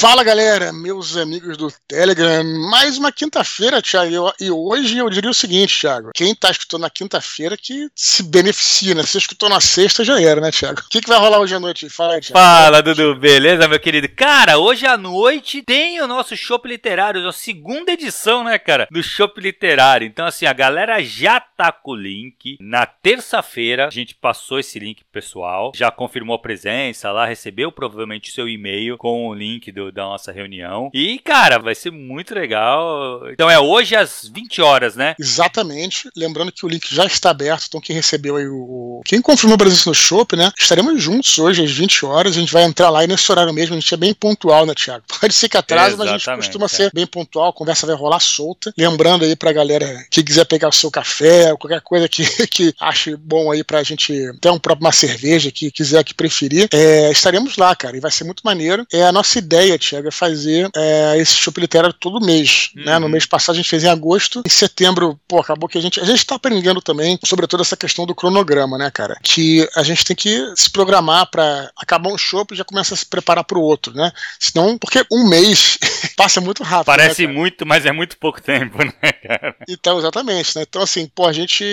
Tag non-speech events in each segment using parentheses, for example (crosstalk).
Fala galera, meus amigos do Telegram, mais uma quinta-feira, Thiago. E hoje eu diria o seguinte, Thiago: quem tá escutando na quinta-feira que se beneficia, né? Se escutou na sexta, já era, né, Thiago? O que, que vai rolar hoje à noite? Fala aí, Thiago. Fala, Dudu, beleza, meu querido? Cara, hoje à noite tem o nosso Shop Literário, a segunda edição, né, cara, do Shop Literário. Então, assim, a galera já tá com o link. Na terça-feira, a gente passou esse link pessoal, já confirmou a presença lá, recebeu provavelmente o seu e-mail com o link do, da nossa reunião. E, cara, vai ser muito legal. Então é hoje às 20 horas, né? Exatamente. Lembrando que o link já está aberto, então quem recebeu aí o. Quem confirmou a presença no Shop, né? Estaremos juntos hoje às 20 horas. A gente vai entrar lá e nesse horário mesmo, a gente é bem pontual, né, Thiago? (laughs) Pode ser que atrase, mas a gente costuma é. ser bem pontual, a conversa vai rolar solta. Lembrando aí pra galera que quiser pegar o seu café, ou qualquer coisa que, (laughs) que ache bom aí pra gente ter um próprio uma cerveja que quiser que preferir, é, estaremos lá, cara, e vai ser muito maneiro. É a nossa ideia, Thiago é fazer é, esse show literário todo mês. Uhum. Né? No uhum. mês passado a gente fez em agosto. Em setembro, pô, acabou que a gente. A gente tá aprendendo também, sobretudo, essa questão do cronograma, né, cara? Que a gente tem que se programar para acabar um show e já começa a se preparar para o outro, né? Senão, porque um mês (laughs) passa muito rápido. Parece né, muito, mas é muito pouco tempo, (laughs) né, cara? Então, exatamente, né? Então, assim, pô, a gente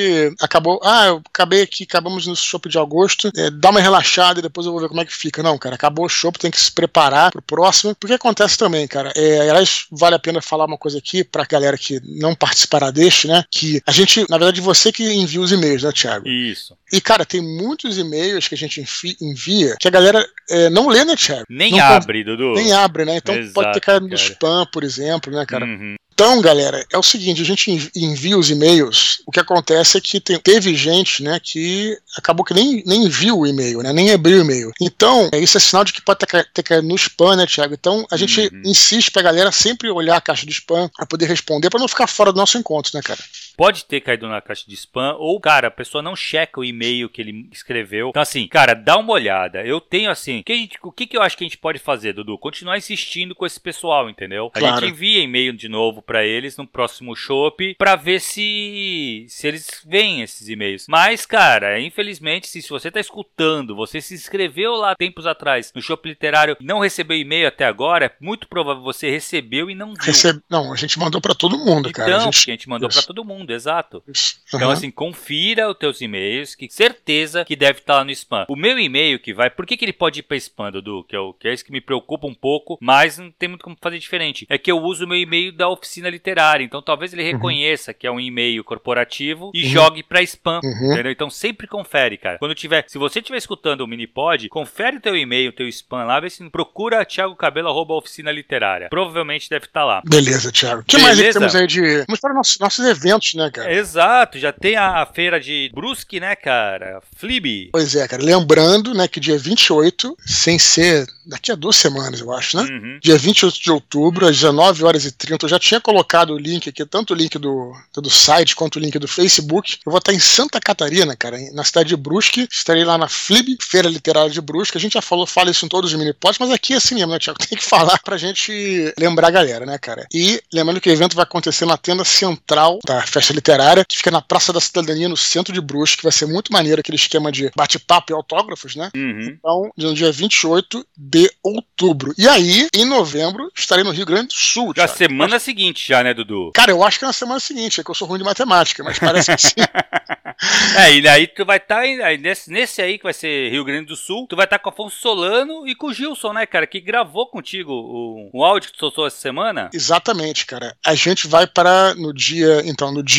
acabou. Ah, eu acabei aqui, acabamos no show de agosto, é, dá uma relaxada e depois eu vou ver como é que fica. Não, cara, acabou o show, tem que se preparar pro próximo, porque acontece também, cara. É, aliás, vale a pena falar uma coisa aqui pra galera que não participará deste, né? Que a gente, na verdade, você que envia os e-mails, né, Thiago? Isso. E, cara, tem muitos e-mails que a gente envia que a galera é, não lê, né, Thiago? Nem não abre, Dudu. Nem abre, né? Então Exato, pode ter caído no spam, por exemplo, né, cara? Uhum. Então, galera, é o seguinte, a gente envia os e-mails, o que acontece é que tem, teve gente, né, que acabou que nem, nem viu o e-mail, né, nem abriu o e-mail. Então, isso é sinal de que pode ter, ter caído no spam, né, Thiago? Então, a gente uhum. insiste pra galera sempre olhar a caixa do spam pra poder responder, pra não ficar fora do nosso encontro, né, cara? Pode ter caído na caixa de spam, ou, cara, a pessoa não checa o e-mail que ele escreveu. Então, assim, cara, dá uma olhada. Eu tenho, assim, que gente, o que, que eu acho que a gente pode fazer, Dudu? Continuar insistindo com esse pessoal, entendeu? A claro. gente envia e-mail de novo para eles no próximo show para ver se se eles veem esses e-mails. Mas, cara, infelizmente, se, se você tá escutando, você se inscreveu lá tempos atrás no Shop Literário não recebeu e-mail até agora, é muito provável você recebeu e não viu. Recebe... Não, a gente mandou para todo mundo, então, cara. A gente, a gente mandou para todo mundo, exato. Isso. Então, assim, confira os teus e-mails, que certeza que deve estar tá lá no spam. O meu e-mail que vai, por que, que ele pode ir para spam, Dudu? Que é, o, que é isso que me preocupa um pouco, mas não tem muito como fazer diferente. É que eu uso o meu e-mail da oficina literária. Então talvez ele uhum. reconheça uhum. que é um e-mail corporativo e uhum. jogue para spam, uhum. entendeu? Então sempre confere, cara. Quando tiver, se você estiver escutando o Minipod, confere o teu e-mail, teu spam lá, vê se procura Thiago Cabelo arroba oficina literária. Provavelmente deve estar tá lá. Beleza, Thiago. O que Beleza? mais temos aí de. Vamos para nossos, nossos eventos, né, cara? Exato, já tem a feira de Brusque, né, cara? Flib. Pois é, cara. Lembrando, né, que dia 28, sem ser daqui a duas semanas, eu acho, né? Uhum. Dia 28 de outubro, às 19 horas e 30, eu já tinha colocado o link aqui, tanto o link do, do site quanto o link do Facebook. Eu vou estar em Santa Catarina, cara, na cidade de Brusque. Estarei lá na FLIB, Feira Literária de Brusque. A gente já falou, fala isso em todos os mini-pods, mas aqui é assim mesmo, né, Tiago? (laughs) Tem que falar pra gente lembrar a galera, né, cara? E lembrando que o evento vai acontecer na tenda central da festa literária, que fica na Praça da Cidadania, no centro de Brusque. Vai ser muito maneiro aquele esquema de bate-papo e autógrafos, né? Uhum. Então, no dia 28 de outubro. E aí, em novembro, estarei no Rio Grande do Sul. Já semana seguinte, já, né, Dudu? Cara, eu acho que é na semana seguinte, é que eu sou ruim de matemática, mas parece que sim. (laughs) é, e aí tu vai estar tá, nesse, nesse aí que vai ser Rio Grande do Sul, tu vai estar tá com o Afonso Solano e com o Gilson, né, cara, que gravou contigo o, o áudio que tu soltou essa semana. Exatamente, cara. A gente vai para no dia, então, no dia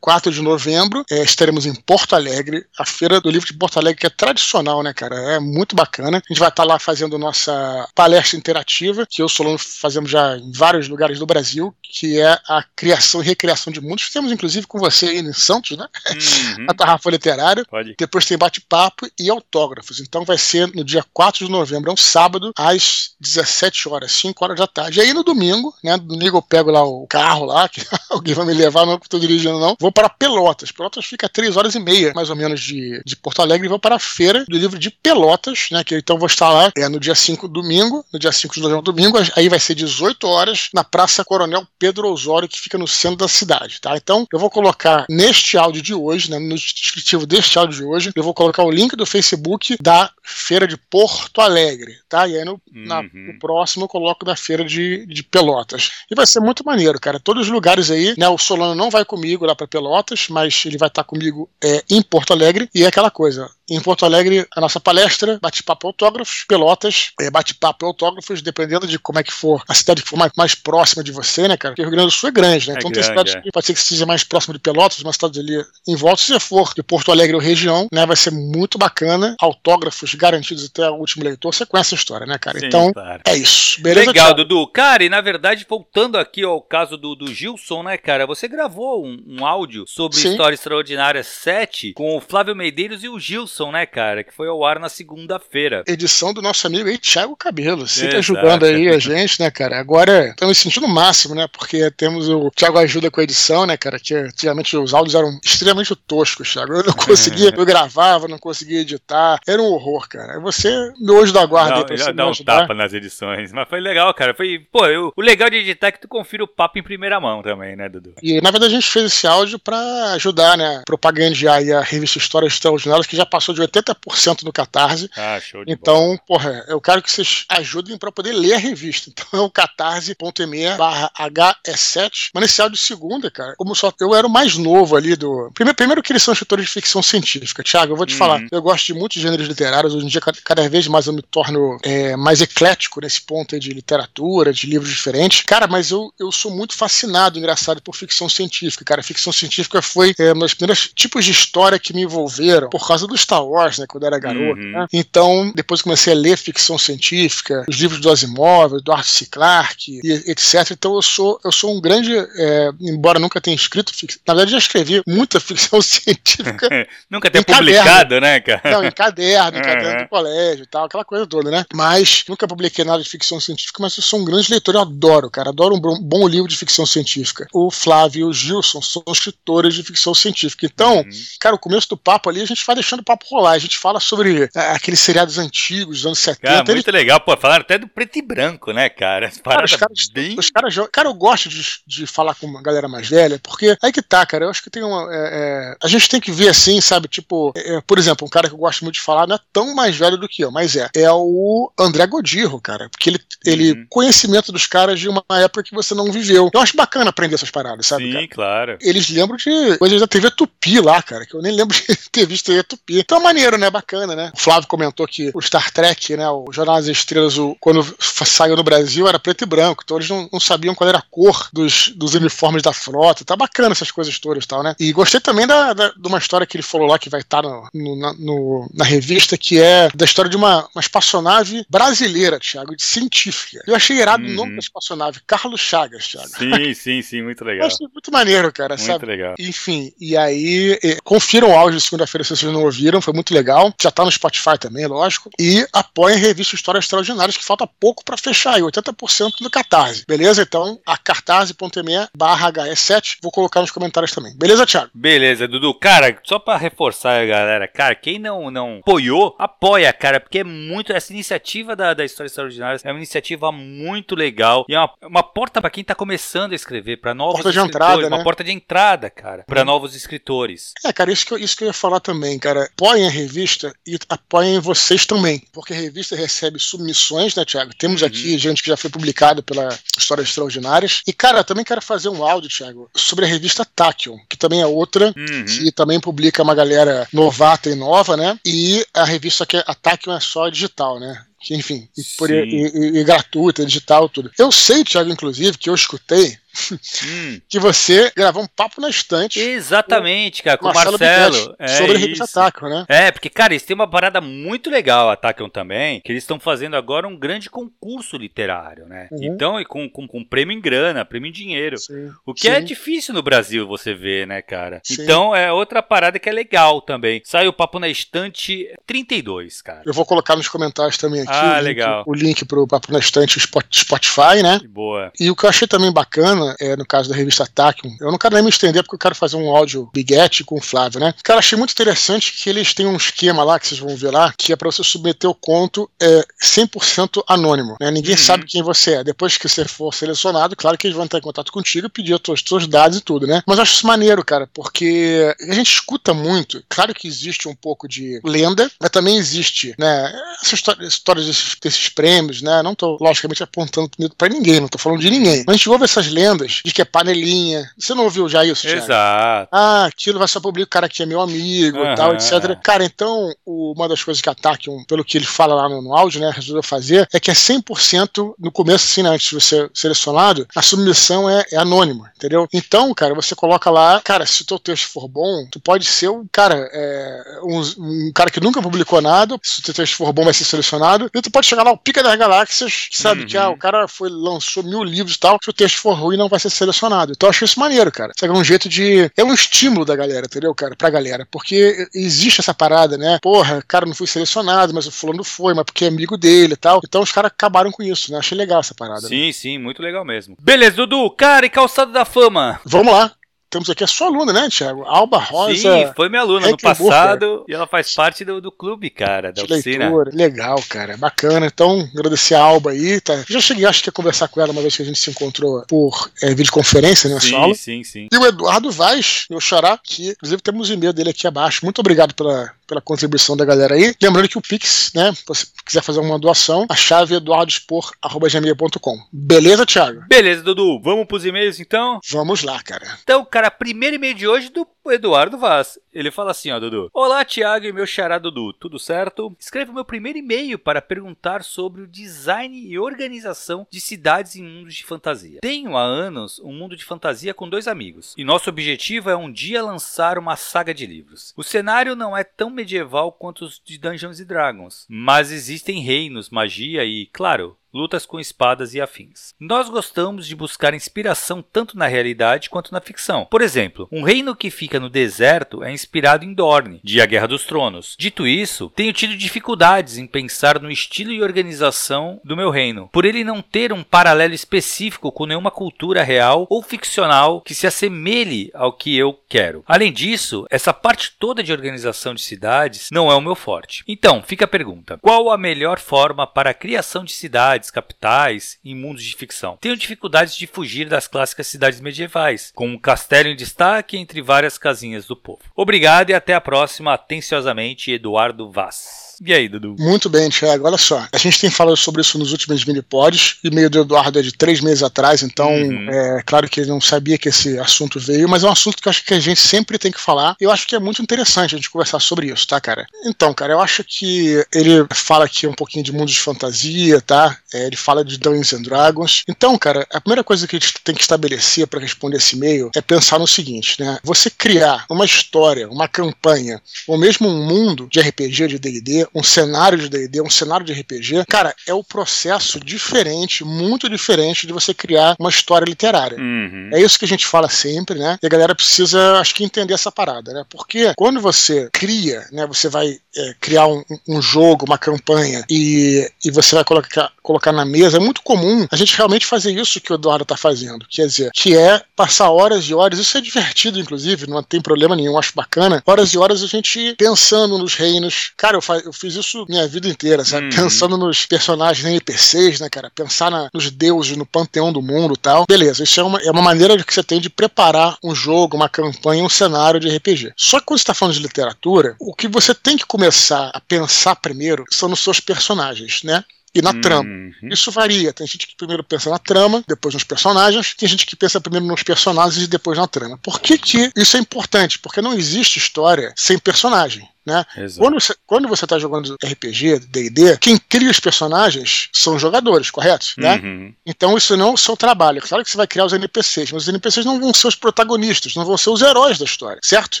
4 de novembro, é, estaremos em Porto Alegre, a Feira do Livro de Porto Alegre, que é tradicional, né, cara? É muito bacana. A gente vai estar tá lá fazendo nossa palestra interativa, que eu e o Solano fazemos já em vários lugares do Brasil, que é a criação e recriação de mundos. Fizemos, inclusive, com você aí em Santos, né? Uhum. (laughs) a Tarrafa Literária. Pode. Depois tem bate-papo e autógrafos. Então vai ser no dia 4 de novembro, é um sábado, às 17 horas, 5 horas da tarde. E aí no domingo, né? Domingo eu pego lá o carro lá, que (laughs) alguém vai me levar, não estou dirigindo, não. Vou para Pelotas. Pelotas fica a 3 horas e meia, mais ou menos, de, de Porto Alegre, e vou para a feira do livro de Pelotas, né? Que então vou estar lá é, no dia 5 domingo, no dia 5 de novembro domingo, aí vai ser 18 horas na Praça Coronel Pedro Osório, que fica no centro da cidade, tá? Então, eu vou colocar neste áudio de hoje, né, né, no descritivo deste áudio de hoje, eu vou colocar o link do Facebook da Feira de Porto Alegre, tá? E aí no, uhum. na, no próximo eu coloco da Feira de, de Pelotas. E vai ser muito maneiro, cara. Todos os lugares aí, né? O Solano não vai comigo lá para Pelotas, mas ele vai estar tá comigo é, em Porto Alegre. E é aquela coisa, em Porto Alegre, a nossa palestra, bate-papo autógrafos, Pelotas, é, bate-papo autógrafos, dependendo de como é que for a cidade que for mais, mais próxima de você, né, cara? Porque o Rio Grande do Sul é grande, né? É então grande, tem cidades é. que pode ser que seja mais próximo de Pelotas, uma cidade ali em volta. Se você for de Porto Alegre ou região, né, vai ser muito bacana. Autógrafos garantidos até o último leitor. Você conhece a história, né, cara? Sim, então, é isso. Beleza, Legal, Dudu. Cara, e na verdade, voltando aqui ao caso do, do Gilson, né, cara? Você gravou um, um áudio sobre Sim. História Extraordinária 7 com o Flávio Medeiros e o Gilson, né, cara? Que foi ao ar na segunda-feira. Edição do nosso amigo aí, Thiago Cabelo, sempre Exato. ajudando aí a gente, né, cara? Agora estamos sentindo o máximo, né? Porque temos o Thiago ajuda com a edição, né, cara? Que antigamente os áudios eram extremamente toscos, Thiago. Eu não conseguia, eu gravava, não conseguia editar. Era um horror, cara. Você, meu hoje da guarda não, aí pra você dá um ajudar. tapa nas edições. Mas foi legal, cara. Foi, pô, eu, o legal de editar é que tu confira o papo em primeira mão também, né, Dudu? E na verdade a gente fez esse áudio pra ajudar, né? Propagandear a revista Histórias Extraordinárias, que já passou de 80% no Catarse. Ah, show de Então, bola. porra, eu quero que vocês ajudem para poder ler a revista. (laughs) Então é o catarse.me barra HE7. Mas nesse áudio de segunda, cara, como só eu era o mais novo ali do. Primeiro, primeiro que eles são escritores de ficção científica. Tiago, eu vou te uhum. falar, eu gosto de muitos gêneros literários. Hoje em dia, cada vez mais eu me torno é, mais eclético nesse ponto aí de literatura, de livros diferentes. Cara, mas eu, eu sou muito fascinado, engraçado, por ficção científica. Cara, ficção científica foi é, um dos primeiros tipos de história que me envolveram por causa do Star Wars, né? Quando eu era garoto. Uhum. Né? Então, depois comecei a ler ficção científica, os livros do Asimov, do Arthur C. Clarke, etc. Então, eu sou, eu sou um grande, é, embora nunca tenha escrito ficção, na verdade já escrevi muita (laughs) ficção científica. (laughs) nunca tenha publicado, né, cara? Não, em caderno, em caderno uhum. do colégio e tal, aquela coisa toda, né? Mas nunca publiquei nada de ficção científica, mas eu sou um grande leitor, eu adoro, cara, adoro um bom, livro de ficção científica. O Flávio e são escritores de ficção científica. Então, uhum. cara, o começo do papo ali, a gente vai deixando o papo rolar, a gente fala sobre é, aqueles seriados antigos dos anos 70. Cara, muito ele... legal, pô, falaram até do preto e branco, né, cara? Cara, os caras, bem... os caras, cara, eu gosto de, de falar com uma galera mais velha, porque aí que tá, cara, eu acho que tem uma, é, é, a gente tem que ver assim, sabe, tipo, é, é, por exemplo, um cara que eu gosto muito de falar, não é tão mais velho do que eu, mas é, é o André Godirro, cara, porque ele, ele uhum. conhecimento dos caras de uma época que você não viveu. Eu acho bacana aprender essas paradas, sabe, Sim, cara? claro. Eles lembram de coisas da TV Tupi lá, cara, que eu nem lembro (laughs) de ter visto TV Tupi. Então é maneiro, né, bacana, né? O Flávio comentou que o Star Trek, né, o Jornal das Estrelas, o, quando saiu no Brasil, era preto e branco, então eles não, não sabiam qual era a cor dos, dos uniformes da frota. Tá bacana essas coisas todas e tal, né? E gostei também da, da, de uma história que ele falou lá, que vai estar no, no, na, no, na, revista, que é da história de uma, uma espaçonave brasileira, Thiago, de científica. Eu achei irado uhum. o nome da espaçonave, Carlos Chagas, Thiago. Sim, sim, sim, muito legal. Eu achei muito maneiro, cara, muito sabe? legal. Enfim, e aí, confiram o áudio de segunda-feira se vocês não ouviram, foi muito legal. Já tá no Spotify também, lógico. E apoiem a revista Histórias Extraordinárias, que falta pouco para fechar aí, 80% do Catarse. Beleza? Então, a cartase.me barra HS7, vou colocar nos comentários também. Beleza, Thiago? Beleza, Dudu. Cara, só para reforçar a galera, cara, quem não, não apoiou, apoia, cara, porque é muito. Essa iniciativa da, da História Extraordinária é uma iniciativa muito legal e é uma, uma porta para quem tá começando a escrever, para novos porta. De entrada, né? Porta de entrada, cara, para novos escritores. É, cara, isso que, eu, isso que eu ia falar também, cara. Apoiem a revista e apoiem vocês também, porque a revista recebe submissões, né, Thiago? Temos uhum. aqui gente que já foi publicado pela Histórias Extraordinárias. E, cara, também quero fazer um áudio, Thiago, sobre a revista Tachyon, que também é outra, uhum. que também publica uma galera novata e nova, né? E a revista que é, a Tachyon é só digital, né? Enfim, e, por, e, e, e, gratuita, digital, tudo. Eu sei, Thiago, inclusive, que eu escutei hum. (laughs) que você gravou um papo na estante. Exatamente, cara, com o Marcelo. Marcelo. É sobre a revista Tacon, né? É, porque, cara, eles têm uma parada muito legal, a Tacon também, que eles estão fazendo agora um grande concurso literário, né? Uhum. Então, e com, com, com, prêmio em grana, prêmio em dinheiro. Sim. O que é Sim. é difícil no Brasil você ver, né, cara? Sim. Então, é outra parada que é legal também. Sai o Papo na Estante 32, cara. Eu vou colocar nos comentários também aqui ah, o, legal. Link, o link pro Papo na Estante Spotify, né? Boa. E o que eu achei também bacana é, no caso da revista Ataque. Eu não quero nem me estender porque eu quero fazer um áudio biguete com o Flávio, né? Cara, achei muito interessante que eles têm um esquema lá, que vocês vão ver lá, que é para você submeter o conto é, 100% anônimo, né? Ninguém uhum. sabe quem você é. Depois que você for selecionado, claro que eles vão entrar em contato contigo e pedir os seus dados e tudo, né? Mas eu acho isso maneiro, cara, porque a gente escuta muito. Claro que existe um pouco de lenda, mas também existe, né? Essa história, história desses, desses prêmios, né? Não tô, logicamente, apontando para ninguém, não tô falando de ninguém. Mas a gente ouve essas lendas de que é panelinha. Você não ouviu já isso, Thiago? Exato. Ah, aquilo vai só publicar o cara que é meu amigo uhum. e tal, etc. Cara, então, uma das coisas que a Tachyon, pelo que ele fala lá no, no áudio, né, resolveu fazer, é que é 100% no começo, assim, né, antes de você ser selecionado, a submissão é, é anônima, entendeu? Então, cara, você coloca lá, cara, se o teu texto for bom, tu pode ser um cara, é, um, um, cara que nunca publicou nada, se o teu texto for bom, vai ser selecionado, e tu pode chegar lá, o pica das galáxias, sabe, uhum. que ah, o cara foi, lançou mil livros e tal, se o texto for ruim, não vai ser selecionado. Então eu acho isso maneiro, cara. Isso é um jeito de. É um estímulo da galera, entendeu, cara? Pra galera. Porque existe essa parada, né? Porra, cara, não fui selecionado, mas o fulano foi, mas porque é amigo dele e tal. Então os caras acabaram com isso, né? Achei legal essa parada. Sim, né? sim, muito legal mesmo. Beleza, Dudu, cara e calçado da fama. Vamos lá temos aqui a sua aluna, né, Thiago? Alba Rosa. Sim, foi minha aluna no passado e ela faz parte do, do clube, cara, da de oficina. Leitura. Legal, cara, bacana. Então, agradecer a Alba aí. Tá? Já cheguei, acho que a conversar com ela uma vez que a gente se encontrou por é, videoconferência, né, sim. Sim, sim. E o Eduardo Vaz, meu xará, que inclusive temos o e-mail dele aqui abaixo. Muito obrigado pela, pela contribuição da galera aí. Lembrando que o Pix, né, se você quiser fazer uma doação, a chave é eduardospor.gmail.com. Beleza, Thiago? Beleza, Dudu. Vamos pros e-mails, então? Vamos lá, cara. Então, cara, primeiro e-mail de hoje do Eduardo Vaz. Ele fala assim, ó, Dudu. Olá, Thiago e meu xará Dudu. Tudo certo? Escrevo meu primeiro e-mail para perguntar sobre o design e organização de cidades em mundos de fantasia. Tenho há anos um mundo de fantasia com dois amigos, e nosso objetivo é um dia lançar uma saga de livros. O cenário não é tão medieval quanto os de Dungeons Dragons, mas existem reinos, magia e, claro, lutas com espadas e afins. Nós gostamos de buscar inspiração tanto na realidade quanto na ficção. Por exemplo, um reino que fica no deserto é inspirado em Dorne, de A Guerra dos Tronos. Dito isso, tenho tido dificuldades em pensar no estilo e organização do meu reino, por ele não ter um paralelo específico com nenhuma cultura real ou ficcional que se assemelhe ao que eu quero. Além disso, essa parte toda de organização de cidades não é o meu forte. Então, fica a pergunta: qual a melhor forma para a criação de cidades cidades, capitais em mundos de ficção. Tenho dificuldades de fugir das clássicas cidades medievais, com um castelo em destaque entre várias casinhas do povo. Obrigado e até a próxima. Atenciosamente, Eduardo Vaz. E aí, Dudu? Muito bem, Thiago. Olha só. A gente tem falado sobre isso nos últimos mini-pods. E meio do Eduardo é de três meses atrás, então uhum. é claro que ele não sabia que esse assunto veio, mas é um assunto que eu acho que a gente sempre tem que falar. Eu acho que é muito interessante a gente conversar sobre isso, tá, cara? Então, cara, eu acho que ele fala aqui um pouquinho de mundos de fantasia, tá? É, ele fala de Dungeons and Dragons. Então, cara, a primeira coisa que a gente tem que estabelecer para responder esse e-mail é pensar no seguinte, né? Você criar uma história, uma campanha, ou mesmo um mundo de RPG, de D&D, um cenário de D&D, um cenário de RPG, cara, é o um processo diferente, muito diferente de você criar uma história literária. Uhum. É isso que a gente fala sempre, né? E a galera precisa, acho que, entender essa parada, né? Porque quando você cria, né, você vai é, criar um, um, jogo, uma campanha, e, e você vai colocar, colocar na mesa, é muito comum a gente realmente fazer isso que o Eduardo tá fazendo, quer dizer, que é passar horas e horas, isso é divertido, inclusive, não tem problema nenhum, acho bacana, horas e horas a gente pensando nos reinos. Cara, eu, eu fiz isso minha vida inteira, sabe? Uhum. Pensando nos personagens NPCs, né, cara? Pensar na, nos deuses, no panteão do mundo e tal. Beleza, isso é uma, é uma maneira que você tem de preparar um jogo, uma campanha, um cenário de RPG. Só que quando você está falando de literatura, o que você tem que começar a pensar primeiro são nos seus personagens, né? e na uhum. trama. Isso varia. Tem gente que primeiro pensa na trama, depois nos personagens. Tem gente que pensa primeiro nos personagens e depois na trama. Por que, que isso é importante? Porque não existe história sem personagem. Né? Quando você, quando você tá jogando RPG, D&D, quem cria os personagens são os jogadores, correto? Né? Uhum. Então isso não é o seu trabalho. Claro que você vai criar os NPCs, mas os NPCs não vão ser os protagonistas, não vão ser os heróis da história, certo?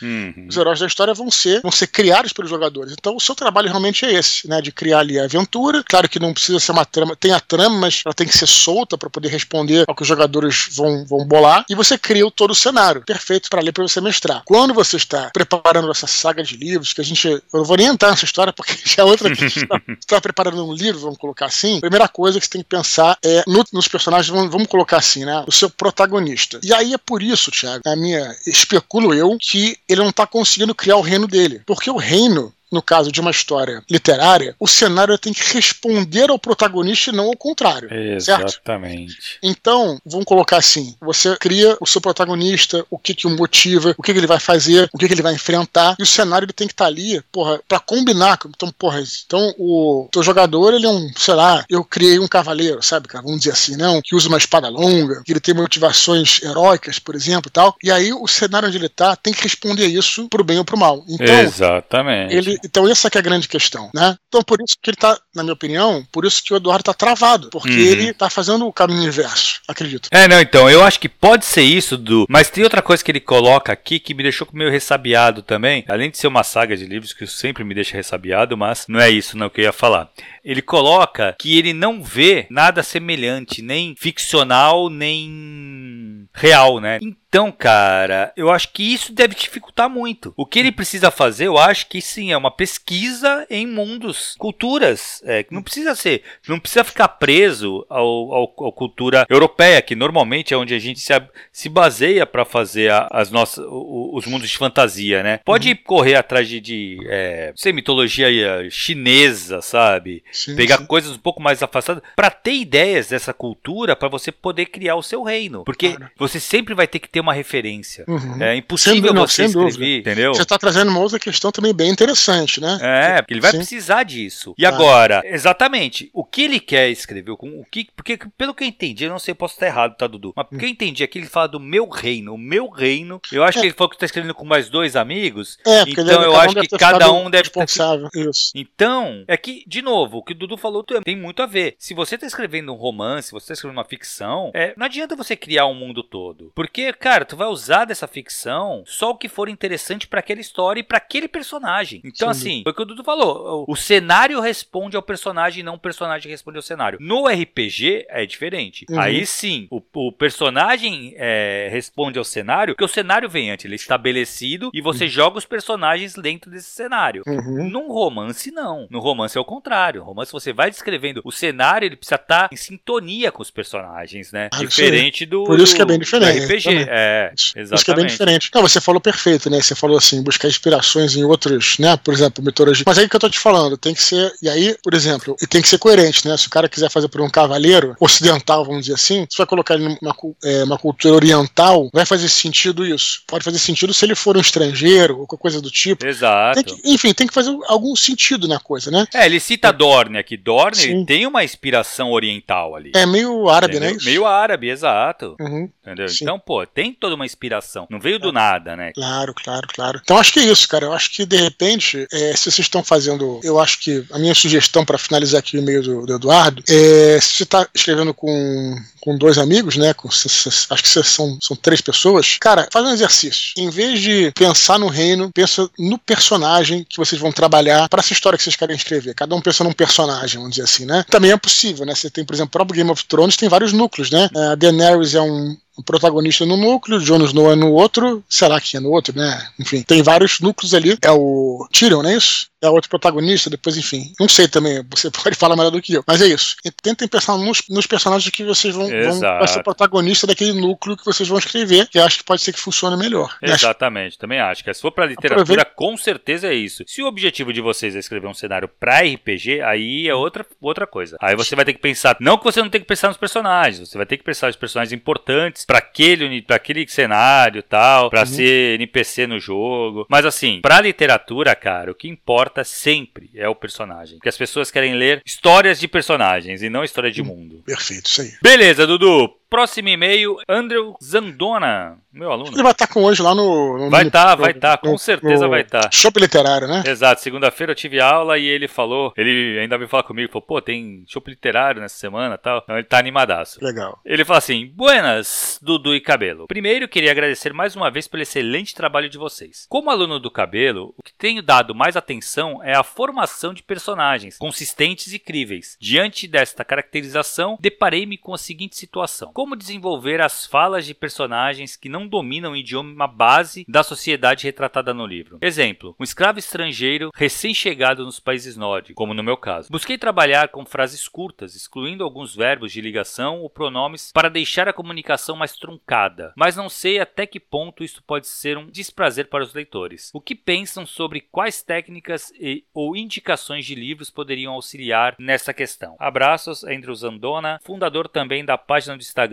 Uhum. Os heróis da história vão ser, vão ser criados pelos jogadores. Então o seu trabalho realmente é esse, né? De criar ali a aventura. Claro que não precisa ser uma trama, tem a trama, mas ela tem que ser solta para poder responder ao que os jogadores vão, vão bolar. E você cria todo o cenário perfeito para ler para você mestrar. Quando você está preparando essa saga de livros, que a gente. Eu não vou nem entrar nessa história porque (laughs) já é outra questão. Você (laughs) está preparando um livro, vamos colocar assim. A primeira coisa que você tem que pensar é no, nos personagens, vamos, vamos, colocar assim, né? O seu protagonista. E aí é por isso, Thiago, a minha. Especulo eu que ele não está conseguindo criar o reino dele. Porque o reino no caso de uma história literária, o cenário tem que responder ao protagonista e não ao contrário. Exatamente. Certo? Então, vamos colocar assim: você cria o seu protagonista, o que, que o motiva, o que, que ele vai fazer, o que, que ele vai enfrentar, e o cenário ele tem que estar tá ali, porra, pra combinar. Então, porra, então o teu jogador, ele é um, sei lá, eu criei um cavaleiro, sabe, cara? Vamos dizer assim, não, que usa uma espada longa, que ele tem motivações heróicas, por exemplo, e tal. E aí o cenário onde ele tá tem que responder isso pro bem ou pro mal. Então, Exatamente. Ele, então, essa que é a grande questão, né? Então, por isso que ele tá, na minha opinião, por isso que o Eduardo tá travado, porque uhum. ele tá fazendo o caminho inverso, acredito. É, não, então, eu acho que pode ser isso, do. Mas tem outra coisa que ele coloca aqui que me deixou meio ressabiado também. Além de ser uma saga de livros que sempre me deixa ressabiado, mas não é isso não que eu ia falar. Ele coloca que ele não vê nada semelhante, nem ficcional, nem real, né? Então, cara, eu acho que isso deve dificultar muito. O que ele precisa fazer, eu acho que sim, é uma pesquisa em mundos, culturas. É, não precisa ser, não precisa ficar preso ao, ao, à cultura europeia, que normalmente é onde a gente se, se baseia para fazer a, as nossas, os mundos de fantasia, né? Pode uhum. correr atrás de, de é, sei, mitologia chinesa, sabe? Sim, Pegar sim. coisas um pouco mais afastadas para ter ideias dessa cultura para você poder criar o seu reino, porque claro. você sempre vai ter que ter ter uma referência. Uhum. É impossível não, você escrever, dúvida. entendeu? Você está trazendo uma outra questão também bem interessante, né? É, porque ele vai Sim. precisar disso. E agora, exatamente, o que ele quer escrever, o que, porque pelo que eu entendi, eu não sei, posso estar errado, tá, Dudu? Mas porque eu entendi aqui, ele fala do meu reino, o meu reino. Eu acho é. que ele falou que está escrevendo com mais dois amigos. É, então eu acho que cada um deve responsável. Ter... Isso. Então, é que, de novo, o que o Dudu falou tem muito a ver. Se você está escrevendo um romance, você está escrevendo uma ficção, é, não adianta você criar um mundo todo. Porque, cara, cara, tu vai usar dessa ficção só o que for interessante para aquela história e para aquele personagem. Então, Sim. assim, foi o que o Dudu falou. O, cenário responde ao personagem, não o personagem responde ao cenário. No RPG é diferente. Uhum. Aí sim, o, o personagem é, responde ao cenário, porque o cenário vem antes, ele é estabelecido e você uhum. joga os personagens dentro desse cenário. Uhum. Num romance, não. No romance é o contrário. No romance você vai descrevendo o cenário, ele precisa estar tá em sintonia com os personagens, né? Ah, diferente do. Por isso que é bem diferente. RPG. É, é, exatamente. Isso que é bem diferente. Não, você falou perfeito, né? Você falou assim, buscar inspirações em outros, né? Por exemplo, mitologia. Mas aí que eu tô te falando, tem que ser. E aí, por exemplo, e tem que ser coerente, né? Se o cara quiser fazer por um cavaleiro ocidental, vamos dizer assim, você vai colocar ele numa é, uma cultura oriental, vai fazer sentido isso. Pode fazer sentido se ele for um estrangeiro ou qualquer coisa do tipo. Exato. Tem que, enfim, tem que fazer algum sentido na coisa, né? É, ele cita Dorne aqui. Dorne tem uma inspiração oriental ali. É meio árabe, Entendeu? né? Isso? Meio árabe, exato. Uhum. Entendeu? Sim. Então, pô, tem toda uma inspiração. Não veio do nada, né? Claro, claro, claro. Então acho que é isso, cara. Eu acho que de repente, é, se vocês estão fazendo. Eu acho que a minha sugestão para finalizar aqui o e-mail do, do, Eduardo é se você está escrevendo com, com dois amigos, né? Com, acho que são, são três pessoas. Cara, faz um exercício. Em vez de pensar no reino, pensa no personagem que vocês vão trabalhar para essa história que vocês querem escrever. Cada um pensa num personagem, vamos dizer assim, né? Também é possível, né? Você tem, por exemplo, o próprio Game of Thrones tem vários núcleos, né? A Daenerys é um, protagonista no núcleo, Jon Snow é no outro, será que é no outro, né? Enfim, tem vários núcleos ali. É o Tyrion, não é isso? É outro protagonista, depois, enfim. Não sei também, você (laughs) pode falar melhor do que eu. Mas é isso. E tentem pensar nos, nos personagens que vocês vão, vão ser protagonista daquele núcleo que vocês vão escrever, que acho que pode ser que funcione melhor. Exatamente, também acho que se for pra literatura, Aproveita. com certeza é isso. Se o objetivo de vocês é escrever um cenário pra RPG, aí é outra, outra coisa. Aí você vai ter que pensar, não que você não tem que pensar nos personagens, você vai ter que pensar nos personagens importantes para aquele, pra aquele cenário tal, para uhum. ser NPC no jogo. Mas assim, pra literatura, cara, o que importa sempre é o personagem. Porque as pessoas querem ler histórias de personagens e não história de uhum. mundo. Perfeito, isso aí. Beleza, Dudu. Próximo e-mail, Andrew Zandona, meu aluno. Ele vai estar com hoje lá no. no vai estar, tá, vai estar, tá, com no, certeza no vai estar. Tá. Shopping literário, né? Exato, segunda-feira eu tive aula e ele falou, ele ainda veio falar comigo, falou, pô, tem shopping literário nessa semana tal. Então ele tá animadaço. Legal. Ele fala assim: Buenas, Dudu e Cabelo. Primeiro, queria agradecer mais uma vez pelo excelente trabalho de vocês. Como aluno do Cabelo, o que tenho dado mais atenção é a formação de personagens consistentes e críveis. Diante desta caracterização, deparei-me com a seguinte situação como desenvolver as falas de personagens que não dominam o idioma base da sociedade retratada no livro. Exemplo: um escravo estrangeiro recém-chegado nos países nórdicos, como no meu caso. Busquei trabalhar com frases curtas, excluindo alguns verbos de ligação ou pronomes para deixar a comunicação mais truncada, mas não sei até que ponto isso pode ser um desprazer para os leitores. O que pensam sobre quais técnicas e, ou indicações de livros poderiam auxiliar nessa questão? Abraços, Andrew Zandona, fundador também da página do Instagram,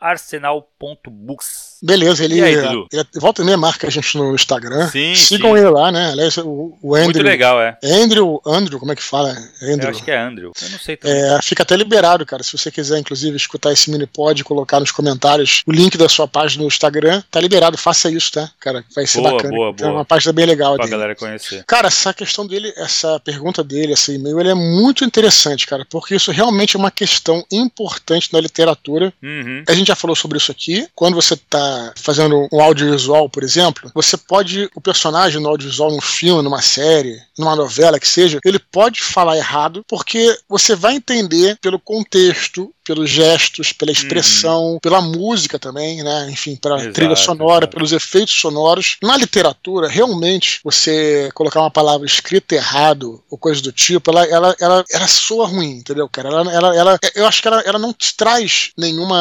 arsenal.books. Beleza, ele, aí, ele, volta e meia marca a gente no Instagram. Sim, Sigam sim. ele lá, né? Aliás, o, o Andrew. Muito legal, é. Andrew, Andrew, como é que fala? Andrew. Eu acho que é Andrew. Eu não sei também. É, fica até liberado, cara. Se você quiser, inclusive, escutar esse mini pod e colocar nos comentários o link da sua página no Instagram, tá liberado. Faça isso, tá? Cara, vai ser boa, bacana. Boa, boa. É uma página bem legal pra dele. galera conhecer. Cara, essa questão dele, essa pergunta dele, esse e-mail, ele é muito interessante, cara, porque isso realmente é uma questão importante na literatura. Uhum. A gente já falou sobre isso aqui. Quando você tá fazendo um audiovisual, por exemplo, você pode, o personagem no audiovisual, num filme, numa série, numa novela que seja, ele pode falar errado, porque você vai entender pelo contexto, pelos gestos, pela expressão, uhum. pela música também, né? Enfim, pela trilha sonora, exato. pelos efeitos sonoros. Na literatura, realmente, você colocar uma palavra escrita errado ou coisa do tipo, ela, ela, ela, ela soa ruim, entendeu, cara? Ela, ela, ela, eu acho que ela, ela não te traz nenhuma,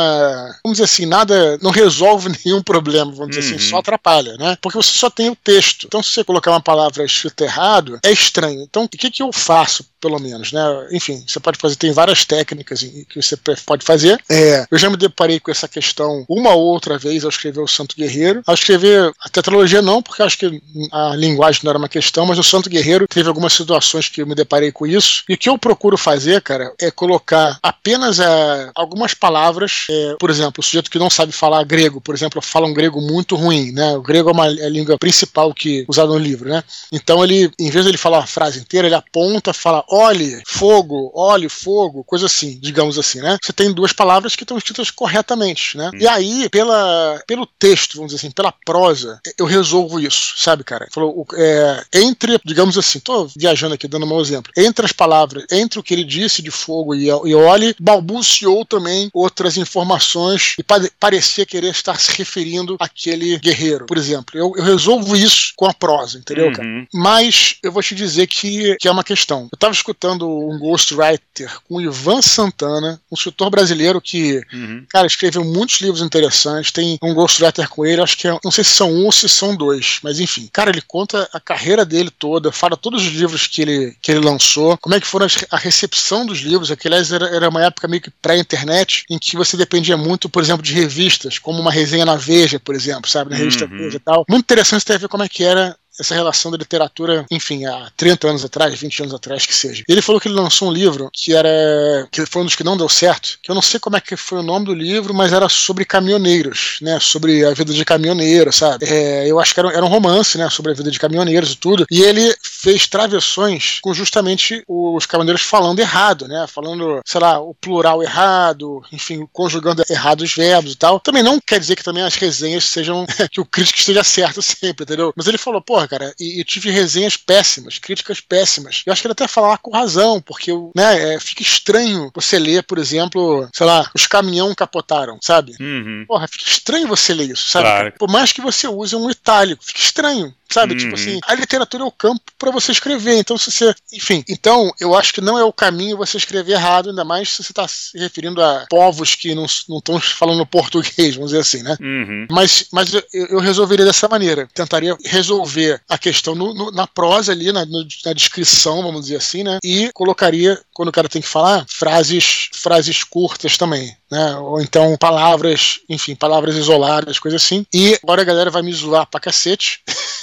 vamos dizer assim, nada, não resolve (laughs) nenhum problema, vamos dizer assim, uhum. assim, só atrapalha, né? Porque você só tem o texto. Então, se você colocar uma palavra escrita errado, é estranho. Então, o que, que eu faço, pelo menos, né? Enfim, você pode fazer, tem várias técnicas que você pode fazer. É, eu já me deparei com essa questão uma ou outra vez ao escrever o Santo Guerreiro. Ao escrever a tetralogia, não, porque acho que a linguagem não era uma questão, mas o Santo Guerreiro teve algumas situações que eu me deparei com isso. E o que eu procuro fazer, cara, é colocar apenas é, algumas palavras. É, por exemplo, o sujeito que não sabe falar grego, por exemplo, fala um grego muito ruim, né? O grego é, uma, é a língua principal que usada no livro, né? Então ele, em vez de ele falar a frase inteira, ele aponta, fala olhe, fogo, olhe, fogo, coisa assim, digamos assim, né? Você tem duas palavras que estão escritas corretamente, né? Hum. E aí, pela, pelo texto, vamos dizer assim, pela prosa, eu resolvo isso, sabe, cara? Falou, é, entre, digamos assim, tô viajando aqui, dando um exemplo, entre as palavras, entre o que ele disse de fogo e, e olhe, balbuciou também outras informações e parecia querer estar se referindo àquele guerreiro, por exemplo. Eu, eu resolvo isso com a prosa, entendeu, uhum. cara? Mas eu vou te dizer que, que é uma questão. Eu tava escutando um ghostwriter com o Ivan Santana, um escritor brasileiro que, uhum. cara, escreveu muitos livros interessantes. Tem um ghostwriter com ele, acho que é, não sei se são um ou se são dois, mas enfim. Cara, ele conta a carreira dele toda, fala todos os livros que ele, que ele lançou, como é que foram a recepção dos livros. Aquilo era, era uma época meio que pré-internet, em que você dependia muito, por exemplo, de revistas, como uma resenha na Veja, por exemplo, sabe? Na revista uhum. Veja e tal. Muito interessante ter a ver como é que era essa relação da literatura, enfim, há 30 anos atrás, 20 anos atrás, que seja. Ele falou que ele lançou um livro que era. que foi um dos que não deu certo, que eu não sei como é que foi o nome do livro, mas era sobre caminhoneiros, né? Sobre a vida de caminhoneiro, sabe? É, eu acho que era, era um romance, né? Sobre a vida de caminhoneiros e tudo. E ele fez travessões com justamente os caminhoneiros falando errado, né? Falando, sei lá, o plural errado, enfim, conjugando errado os verbos e tal. Também não quer dizer que também as resenhas sejam. (laughs) que o crítico esteja certo sempre, entendeu? Mas ele falou, pô, porra, cara, e, e, tive resenhas péssimas, críticas péssimas. Eu acho que ele até falar com razão, porque né, é, fica estranho você ler, por exemplo, sei lá, os caminhão capotaram, sabe? Uhum. Porra, fica estranho você ler isso, sabe? Claro. Por mais que você use um itálico, fica estranho sabe? Tipo uhum. Tipo assim, a literatura é o campo para você escrever. Então, se você. Enfim, então, eu acho que não é o caminho você escrever errado, ainda mais se você está se referindo a povos que não estão falando português, vamos dizer assim, né? Uhum. Mas, mas eu, eu, resolveria dessa maneira. Tentaria resolver a questão no, no, na prosa ali, na, no, na descrição, vamos dizer assim, né? E colocaria, quando o cara tem que falar, frases, frases curtas também. Né? Ou então palavras, enfim, palavras isoladas, coisas assim. E agora a galera vai me zoar pra cacete. (laughs)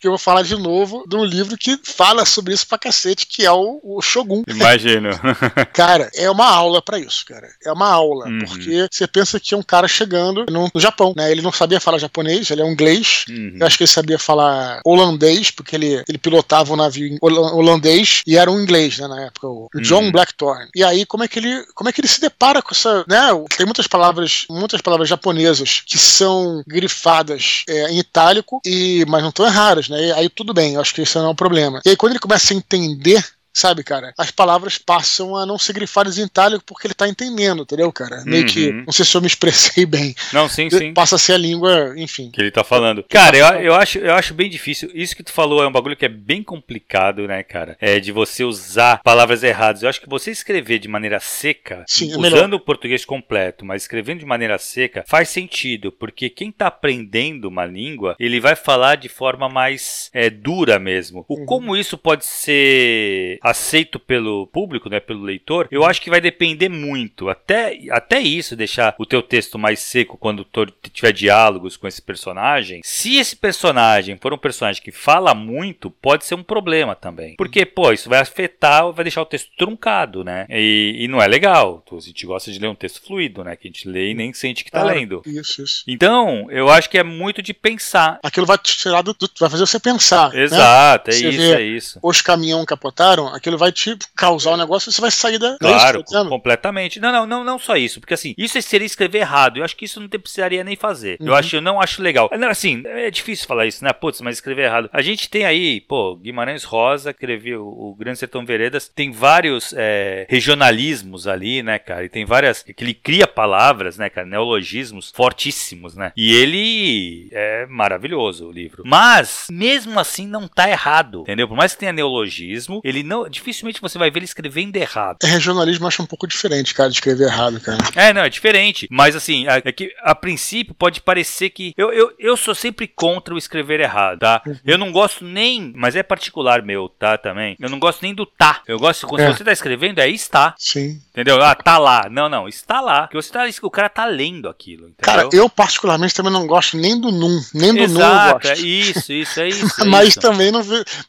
que eu vou falar de novo de um livro que fala sobre isso pra cacete, que é o, o Shogun. Imagino. (laughs) cara, é uma aula para isso, cara. É uma aula, uhum. porque você pensa que é um cara chegando no, no, Japão, né? Ele não sabia falar japonês, ele é um inglês. Uhum. Eu acho que ele sabia falar holandês, porque ele, ele pilotava um navio holandês e era um inglês, né, na época, o uhum. John Blackthorne. E aí, como é que ele, como é que ele se depara com essa, né? Tem muitas palavras, muitas palavras japonesas que são grifadas é, em itálico e mas não estão erradas, né? E aí tudo bem, eu acho que isso não é um problema. E aí quando ele começa a entender sabe, cara? As palavras passam a não ser grifadas em itálico porque ele tá entendendo, entendeu, cara? Meio uhum. que, não sei se eu me expressei bem. Não, sim, sim. Passa a ser a língua, enfim. Que ele tá falando. Cara, eu, eu, acho, eu acho bem difícil. Isso que tu falou é um bagulho que é bem complicado, né, cara? É de você usar palavras erradas. Eu acho que você escrever de maneira seca, sim, é usando o português completo, mas escrevendo de maneira seca, faz sentido, porque quem tá aprendendo uma língua, ele vai falar de forma mais é, dura mesmo. O uhum. como isso pode ser aceito pelo público, né, pelo leitor, eu acho que vai depender muito. Até, até isso, deixar o teu texto mais seco quando tiver diálogos com esse personagem. Se esse personagem for um personagem que fala muito, pode ser um problema também. Porque, pô, isso vai afetar, vai deixar o texto truncado, né? E, e não é legal. A gente gosta de ler um texto fluido, né? Que a gente lê e nem sente que tá lendo. Isso, isso. Então, eu acho que é muito de pensar. Aquilo vai tirar do, vai fazer você pensar. Né? Exato, né? é você isso, é isso. Os caminhão capotaram, aquilo vai te causar um negócio e você vai sair da. Claro, é completamente. Não, não, não, não só isso. Porque assim, isso seria escrever errado. Eu acho que isso não precisaria nem fazer. Uhum. Eu acho, eu não acho legal. Assim, é difícil falar isso, né? Putz, mas escrever errado. A gente tem aí, pô, Guimarães Rosa, escreveu o Grande Sertão Veredas, tem vários é, regionalismos ali, né, cara? E tem várias. que ele cria palavras, né, cara? Neologismos fortíssimos, né? E ele é maravilhoso o livro. Mas, mesmo assim, não tá errado, entendeu? Por mais que tenha neologismo, ele não. Dificilmente você vai ver ele escrevendo errado. É, regionalismo eu acho um pouco diferente, cara, de escrever errado, cara. É, não, é diferente. Mas assim, é que a princípio pode parecer que. Eu, eu, eu sou sempre contra o escrever errado, tá? Uhum. Eu não gosto nem. Mas é particular meu, tá? Também. Eu não gosto nem do tá. Eu gosto. Quando é. você tá escrevendo, é está. Sim. Entendeu? Ah, tá lá. Não, não. Está lá. Que você tá. O cara tá lendo aquilo. Entendeu? Cara, eu particularmente também não gosto nem do num. Nem do Exato, num eu gosto. É isso, isso, é (laughs) isso. É mas isso. também não.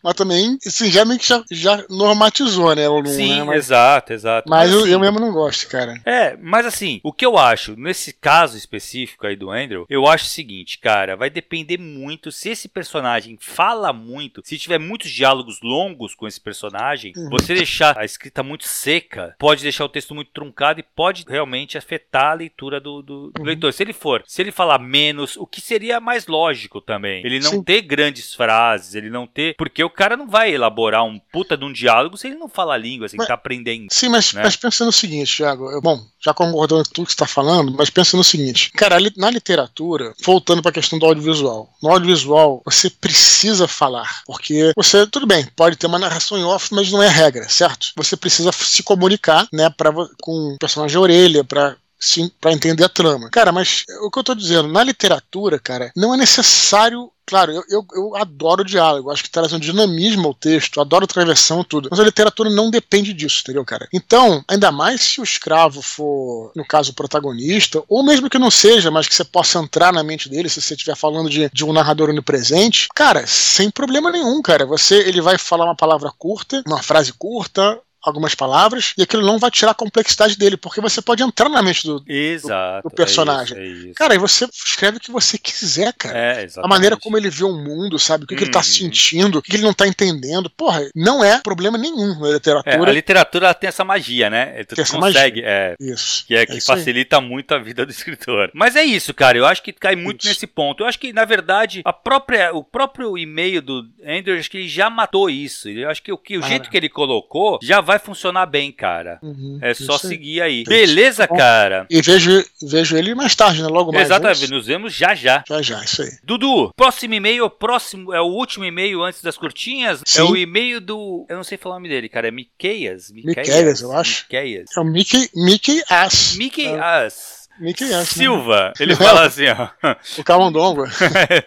Mas também, assim, já meio que já, já normatizou, né? O num, Sim, né? Mas, exato, exato. Mas, mas eu, assim, eu mesmo não gosto, cara. É, mas assim, o que eu acho, nesse caso específico aí do Andrew, eu acho o seguinte, cara, vai depender muito se esse personagem fala muito, se tiver muitos diálogos longos com esse personagem, uhum. você deixar a escrita muito seca, pode deixar o texto muito truncado e pode realmente afetar a leitura do, do, do uhum. leitor. Se ele for, se ele falar menos, o que seria mais lógico também, ele não Sim. ter grandes frases, ele não ter, porque o cara não vai elaborar um puta de um diálogo se ele não fala a língua, assim, mas, tá aprendendo. Sim, mas, né? mas pensa no seguinte, Thiago, eu, bom, já concordando com tudo que você está falando, mas pensa no seguinte, cara, na literatura, voltando para a questão do audiovisual, no audiovisual você precisa falar, porque você, tudo bem, pode ter uma narração em off, mas não é regra, certo? Você precisa se comunicar, né, pra, com o personagem orelha, para sim para entender a trama. Cara, mas o que eu tô dizendo, na literatura, cara, não é necessário Claro, eu, eu, eu, adoro diálogo, acho que traz um dinamismo ao texto, adoro travessão, tudo. Mas a literatura não depende disso, entendeu, cara? Então, ainda mais se o escravo for, no caso, o protagonista, ou mesmo que não seja, mas que você possa entrar na mente dele, se você estiver falando de, de um narrador onipresente, cara, sem problema nenhum, cara. Você, ele vai falar uma palavra curta, uma frase curta, algumas palavras e aquilo não vai tirar a complexidade dele, porque você pode entrar na mente do, Exato, do, do personagem. É isso, é isso. Cara, e você escreve o que você quiser, cara. É, a maneira como ele vê o mundo, sabe? O que, uhum. que ele tá uhum. sentindo, o que, ele não tá entendendo. Porra, não é problema nenhum na literatura. É, a literatura tem essa magia, né? Tu tem essa consegue, magia. É, isso. Que é que facilita aí. muito a vida do (laughs) escritor. Mas é isso, cara. Eu acho que cai muito isso. nesse ponto. Eu acho que, na verdade, a própria, o próprio e-mail do Andrew, acho que ele já matou isso. Eu acho que o, que, o jeito que ele colocou já vai funcionar bem, cara. Uhum, é só seguir aí. Beleza, tá cara? E vejo, vejo ele mais tarde, né? Logo mais. Exatamente, é nos vemos já já. Já já, isso aí. Dudu, próximo e-mail, próximo, é o último e-mail antes das curtinhas. Sim. É o e-mail do. Eu não sei falar o nome dele, cara. É Miqueias? Miqueias, eu acho. Miqueias. É o Mickey, Mickey As. Mickey é. As. Mickey né? Silva, ele (laughs) fala assim, ó. O camundongo.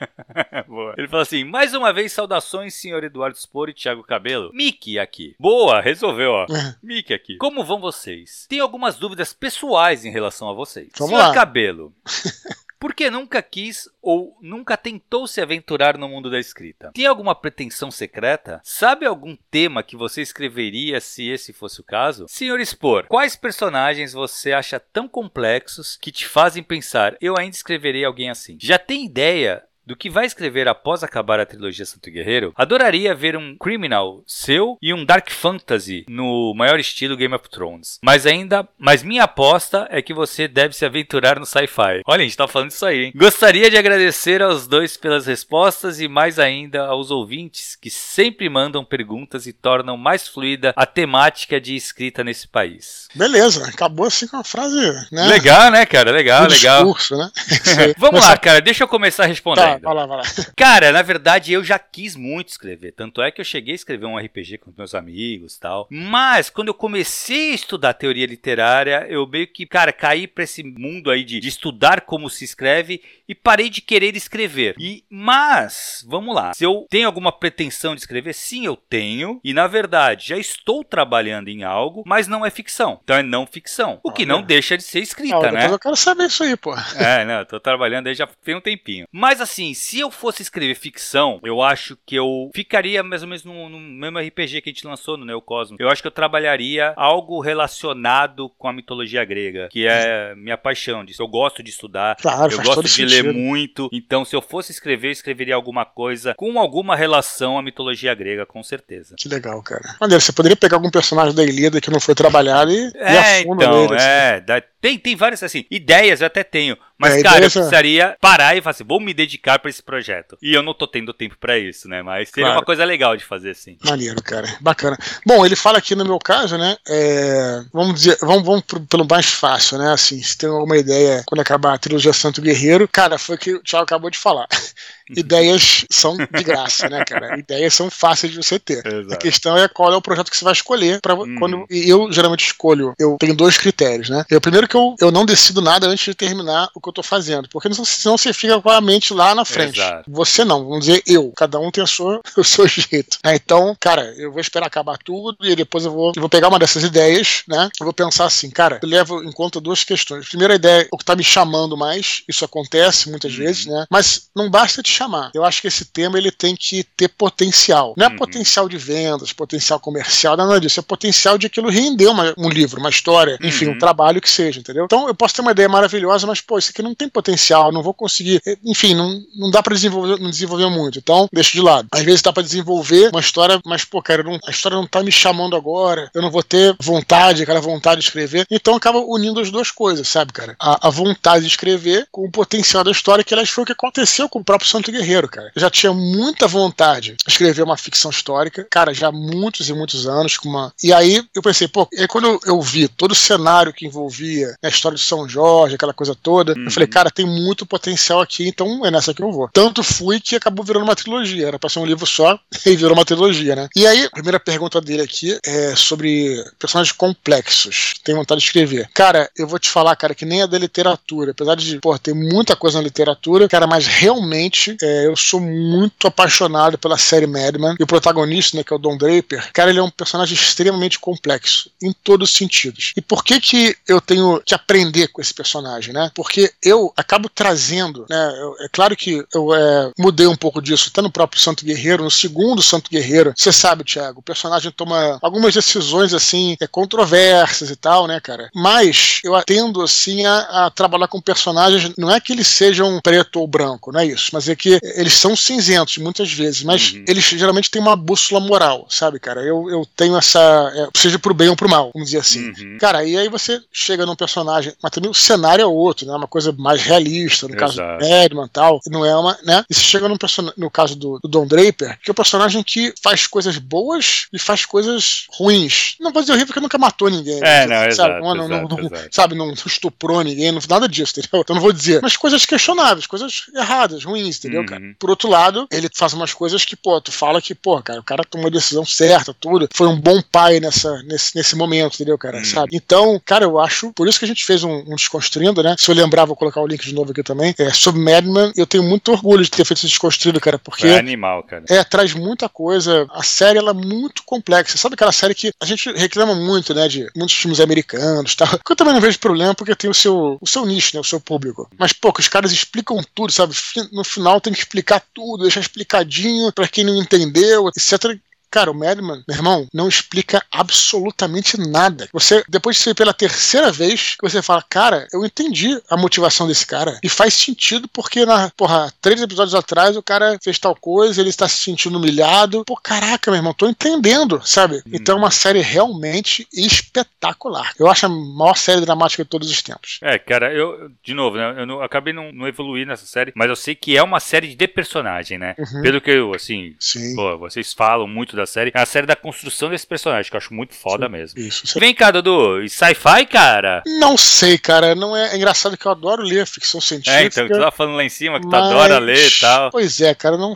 (laughs) Boa. Ele fala assim: mais uma vez, saudações, senhor Eduardo Spor e Thiago Cabelo. Mickey aqui. Boa, resolveu, ó. É. Mickey aqui. Como vão vocês? Tenho algumas dúvidas pessoais em relação a vocês. Vamos senhor lá. Cabelo. (laughs) Porque nunca quis ou nunca tentou se aventurar no mundo da escrita? Tem alguma pretensão secreta? Sabe algum tema que você escreveria se esse fosse o caso? Senhor Expor, quais personagens você acha tão complexos que te fazem pensar, eu ainda escreverei alguém assim? Já tem ideia do que vai escrever após acabar a trilogia Santo Guerreiro, adoraria ver um Criminal seu e um Dark Fantasy no maior estilo Game of Thrones. Mas ainda, mas minha aposta é que você deve se aventurar no sci-fi. Olha, a gente tá falando isso aí, hein? Gostaria de agradecer aos dois pelas respostas e mais ainda aos ouvintes que sempre mandam perguntas e tornam mais fluida a temática de escrita nesse país. Beleza, acabou assim com a frase, né? Legal, né, cara? Legal, legal. Discurso, né? (laughs) (laughs) Vamos lá, cara, deixa eu começar respondendo. Tá, vai lá, vai lá. (laughs) Cara, na verdade eu já quis muito escrever. Tanto é que eu cheguei a escrever um RPG com meus amigos tal. Mas quando eu comecei a estudar teoria literária, eu meio que, cara, caí pra esse mundo aí de, de estudar como se escreve e parei de querer escrever. E mas, vamos lá. Se eu tenho alguma pretensão de escrever, sim, eu tenho. E na verdade, já estou trabalhando em algo, mas não é ficção. Então é não ficção. O que não deixa de ser escrita, Ah, né? eu quero saber isso aí, pô. É, não, eu tô trabalhando aí já tem um tempinho. Mas assim, se eu fosse escrever ficção, eu acho que eu ficaria mais ou menos no, no mesmo RPG que a gente lançou no Neocosmo. Eu acho que eu trabalharia algo relacionado com a mitologia grega, que é minha paixão disso. Eu gosto de estudar, Claro, eu gosto de sentido. ler muito. Então, se eu fosse escrever, eu escreveria alguma coisa com alguma relação à mitologia grega, com certeza. Que legal, cara. Maneiro, você poderia pegar algum personagem da Ilíada que não foi trabalhado e, e É, afunda então, nele. assim. é. dá- tem, tem várias, assim, ideias eu até tenho. Mas, É, cara, eu é- precisaria parar e falar assim, vou me dedicar pra esse projeto. E eu não tô tendo tempo pra isso, né? Mas seria Claro. uma coisa legal de fazer, assim. Maneiro, cara. Bacana. Bom, ele fala aqui no meu caso, né? é, vamos dizer, vamos, vamos pro- pelo mais fácil, né? Assim, se tem alguma ideia quando acabar a trilogia Santo Guerreiro, cara, foi o que o Thiago acabou de falar. (laughs) Ideias são de graça, né, cara? (laughs) Ideias são fáceis de você ter. A Exato. questão é qual é o projeto que você vai escolher. Pra, Hum. quando, e eu geralmente escolho. Eu tenho dois critérios, né? Eu, primeiro que eu, eu não decido nada antes de terminar o que eu tô fazendo. Porque senão- você fica com a mente lá na frente. Exato. Você não, vamos dizer eu. Cada um tem a sua, (laughs) o seu jeito. né? Então, cara, eu vou esperar acabar tudo e depois eu vou, eu vou pegar uma dessas ideias, né? Eu vou pensar assim, cara, eu levo em conta duas questões. Primeira ideia, o que tá me chamando mais, isso acontece muitas Uhum. vezes, né? Mas não basta te chamar. Eu acho que esse tema ele tem que ter potencial. Não é Uhum. potencial de vendas, potencial comercial, nada disso. É potencial de aquilo render uma- um livro, uma história, enfim, Uhum. um trabalho que seja, entendeu? Então eu posso ter uma ideia maravilhosa, mas, pô, isso aqui não tem potencial, não vou conseguir. Enfim, não, não dá pra desenvolver, não desenvolver muito. Então, deixa de lado. Às vezes dá pra desenvolver uma história, mas, pô, cara, não- a história não tá me chamando agora, eu não vou ter vontade, aquela vontade de escrever. Então acaba unindo as duas coisas, sabe, cara? A, a vontade de escrever com o potencial da história, que aliás foi o que aconteceu com o próprio Santo Guerreiro, cara. Eu já tinha muita vontade de escrever uma ficção histórica, cara, já há muitos e muitos anos, com uma. E aí eu pensei, pô, e aí quando eu, vi todo o cenário que envolvia né, a história de São Jorge, aquela coisa toda, Uhum. eu falei, cara, tem muito potencial aqui, então é nessa que eu vou. Tanto fui que acabou virando uma trilogia. Era pra ser um livro só (laughs) e virou uma trilogia, né? E aí, a primeira pergunta dele aqui é sobre personagens complexos. Tem vontade de escrever. Cara, eu vou te falar, cara, que nem é da literatura. Apesar de, pô, ter muita coisa na literatura, cara, mas realmente é, eu sou muito apaixonado pela série Mad Men. E o protagonista, né, que é o Don Draper, cara, ele é um personagem extremamente complexo, em todos os sentidos. E por que que eu tenho que aprender com esse personagem, né? Porque eu acabo trazendo, né? eu- é claro que eu é, mudei um pouco disso, até no próprio Santo Guerreiro, no segundo Santo Guerreiro. Você sabe, Thiago, o personagem toma algumas decisões, assim, é, controversas e tal, né, cara? Mas eu tendo, assim, a, a trabalhar com personagens, não é que eles sejam preto ou branco, não é isso, mas é que eles são cinzentos muitas vezes, mas Uhum. eles geralmente têm uma bússola moral, sabe, cara? Eu, eu tenho essa. É, seja pro bem ou pro mal, vamos dizer assim. Uhum. Cara, e aí você chega num personagem, mas também o cenário é outro, né? Uma coisa mais realista, no caso do Exato. Batman e tal. Não é uma, né? E você chega num personagem, no caso do, do Don Draper, que é um personagem que faz coisas boas e faz coisas ruins. Não vou dizer horrível porque nunca matou ninguém. É, né? não, sabe? exato, não, não- exato, não- exato. sabe, não estuprou ninguém, não nada disso, entendeu? Então não vou dizer. Mas coisas questionáveis, coisas erradas, ruins, entendeu, Uhum. cara? Por outro lado, ele faz umas coisas que, pô, tu fala que, pô, cara, o cara tomou a decisão certa, tudo. Foi um bom pai nessa, nesse, nesse momento, entendeu, cara? Uhum. Sabe? Então, cara, eu acho. Por isso que a gente fez um, um Desconstruindo, né? Se eu lembrar, vou colocar o link de novo aqui também. É, sobre Madman, eu tenho muito orgulho de ter feito esse Desconstruindo, cara, porque. É animal, cara. É, traz muita coisa. A série ela é muito complexa. Sabe aquela série que a gente reclama muito, né? De muitos filmes americanos e tal. Que eu também não vejo problema porque tem o seu, o seu nicho, né? O seu público. Mas, pô, que os caras explicam tudo, sabe? No final tem que explicar tudo, deixar explicadinho pra quem não entendeu, etc. Cara, o Madman, meu irmão, não explica absolutamente nada. Você, depois de ser pela terceira vez, você fala, cara, eu entendi a motivação desse cara. E faz sentido porque, na, porra, três episódios atrás o cara fez tal coisa, ele está se sentindo humilhado. Pô, caraca, meu irmão, tô entendendo, sabe? Hum. Então é uma série realmente espetacular. Eu acho a maior série dramática de todos os tempos. É, cara, eu, de novo, né, eu não, acabei não, não evoluir nessa série, mas eu sei que é uma série de personagem, né? Uhum. Pelo que eu, assim, Sim. Pô, vocês falam muito da série. É a série da construção desse personagem, que eu acho muito foda Sim, mesmo. Isso. Vem cá, Dudu, e sci-fi, cara? Não sei, cara. Não é, é, engraçado que eu adoro ler ficção científica. É, então, tu tava falando lá em cima que mas... tu adora ler e tal. Pois é, cara, não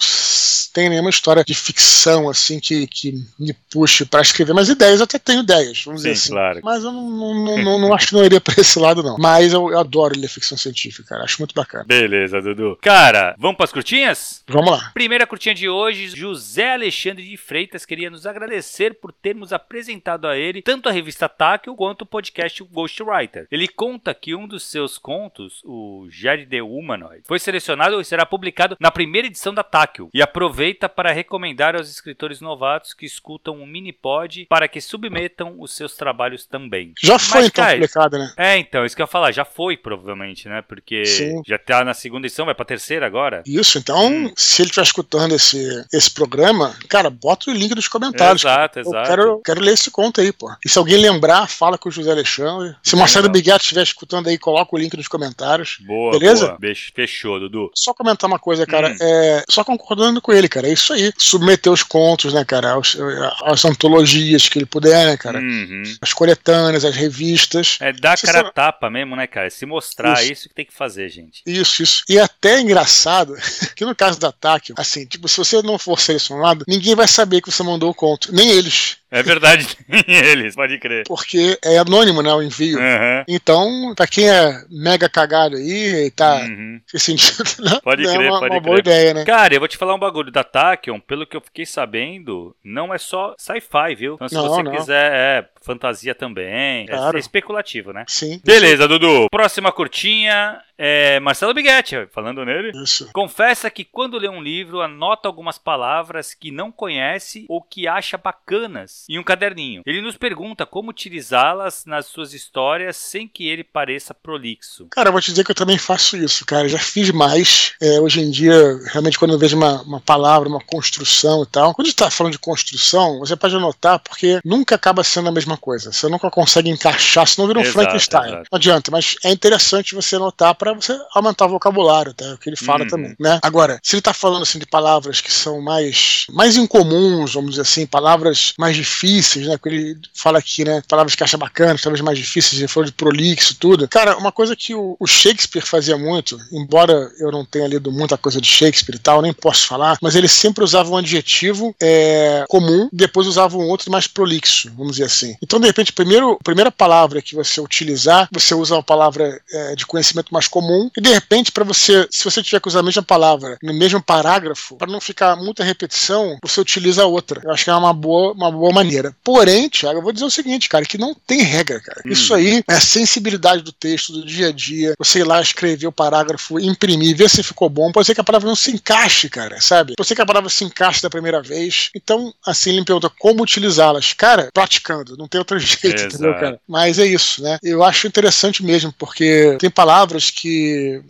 tem nenhuma história de ficção, assim, que, que me puxe para escrever. Mas ideias, eu até tenho ideias, vamos Sim, dizer assim. Claro. Mas eu não, não, (laughs) não, não, acho que não iria pra esse lado, não. Mas eu, eu adoro ler ficção científica, cara. Acho muito bacana. Beleza, Dudu. Cara, vamos pras curtinhas? Vamos lá. Primeira curtinha de hoje, José Alexandre de Freitas queria nos agradecer por termos apresentado a ele tanto a revista Táquio quanto o podcast Ghostwriter. Ele conta que um dos seus contos, o Jerry the Humanoid, foi selecionado e será publicado na primeira edição da Táquio e aproveita para recomendar aos escritores novatos que escutam o Minipod para que submetam os seus trabalhos também. Já foi Mas, então publicado, né? É, então, isso que eu ia falar, já foi provavelmente, né? Porque Sim. já tá na segunda edição, vai pra terceira agora. Isso, então, hum. se ele estiver escutando esse, esse programa, cara, bota o link nos comentários. Exato, exato. Eu quero, quero ler esse conto aí, pô. E se alguém lembrar, fala com o José Alexandre. Se o Marcelo Biguetti estiver escutando aí, coloca o link nos comentários. Boa, beleza? Boa. Fechou, Dudu. Só comentar uma coisa, cara. Hum. É, só concordando com ele, cara. É isso aí. Submeter os contos, né, cara? As, as antologias que ele puder, né, cara? Uhum. As coletâneas, as revistas. É dar cara a tapa mesmo, né, cara? Se mostrar isso. isso que tem que fazer, gente. Isso, isso. E é até engraçado (laughs) que no caso da TAC, assim, tipo, se você não for selecionado, ninguém vai saber que você mandou o conto. Nem eles. É verdade, (laughs) eles, pode crer. Porque é anônimo, né, o envio. Uhum. Então, pra quem é mega cagado aí e tá uhum. se sentindo, (laughs) né, pode é crer, uma, pode uma crer. boa ideia, né? Cara, eu vou te falar um bagulho da Tachyon, pelo que eu fiquei sabendo, não é só sci-fi, viu? Então, se não, você não. quiser, é fantasia também, é claro. é especulativo, né? Sim. Beleza, Dudu. Próxima curtinha é Marcelo Biguetti, falando nele. Isso. Confessa que quando lê um livro, anota algumas palavras que não conhece ou que acha bacanas em um caderninho. Ele nos pergunta como utilizá-las nas suas histórias sem que ele pareça prolixo. Cara, eu vou te dizer que eu também faço isso, cara. Já fiz mais. É, hoje em dia, realmente, quando eu vejo uma, uma palavra, uma construção e tal, quando a gente tá falando de construção, você pode anotar, porque nunca acaba sendo a mesma coisa. Você nunca consegue encaixar, senão vira um exato, Frankenstein. Exato. Não adianta, mas é interessante você anotar para você aumentar o vocabulário, tá? O que ele fala hum. também, né? Agora, se ele tá falando assim de palavras que são mais, mais incomuns, vamos dizer assim, palavras mais difíceis né? Porque ele fala aqui, né? Palavras que acha bacanas, talvez mais difíceis, ele falou de prolixo tudo. Cara, uma coisa que o, o, Shakespeare fazia muito, embora eu não tenha lido muita coisa de Shakespeare e tal, nem posso falar, mas ele sempre usava um adjetivo é, comum, depois usava um outro mais prolixo, vamos dizer assim. Então, de repente, primeiro, a primeira palavra que você utilizar, você usa uma palavra é, de conhecimento mais comum, e de repente, para você, se você tiver que usar a mesma palavra no mesmo parágrafo, para não ficar muita repetição, você utiliza outra. Eu acho que é uma boa, uma boa maneira. Porém, Thiago, eu vou dizer o seguinte, cara, que não tem regra, cara. Hum. Isso aí é a sensibilidade do texto, do dia a dia. Você ir lá escrever o parágrafo, imprimir, ver se ficou bom. Pode ser que a palavra não se encaixe, cara, sabe? Pode ser que a palavra se encaixe da primeira vez. Então, assim, ele me pergunta como utilizá-las. Cara, praticando, não tem outro (laughs) jeito, Exato. entendeu, cara? Mas é isso, né? Eu acho interessante mesmo, porque tem palavras que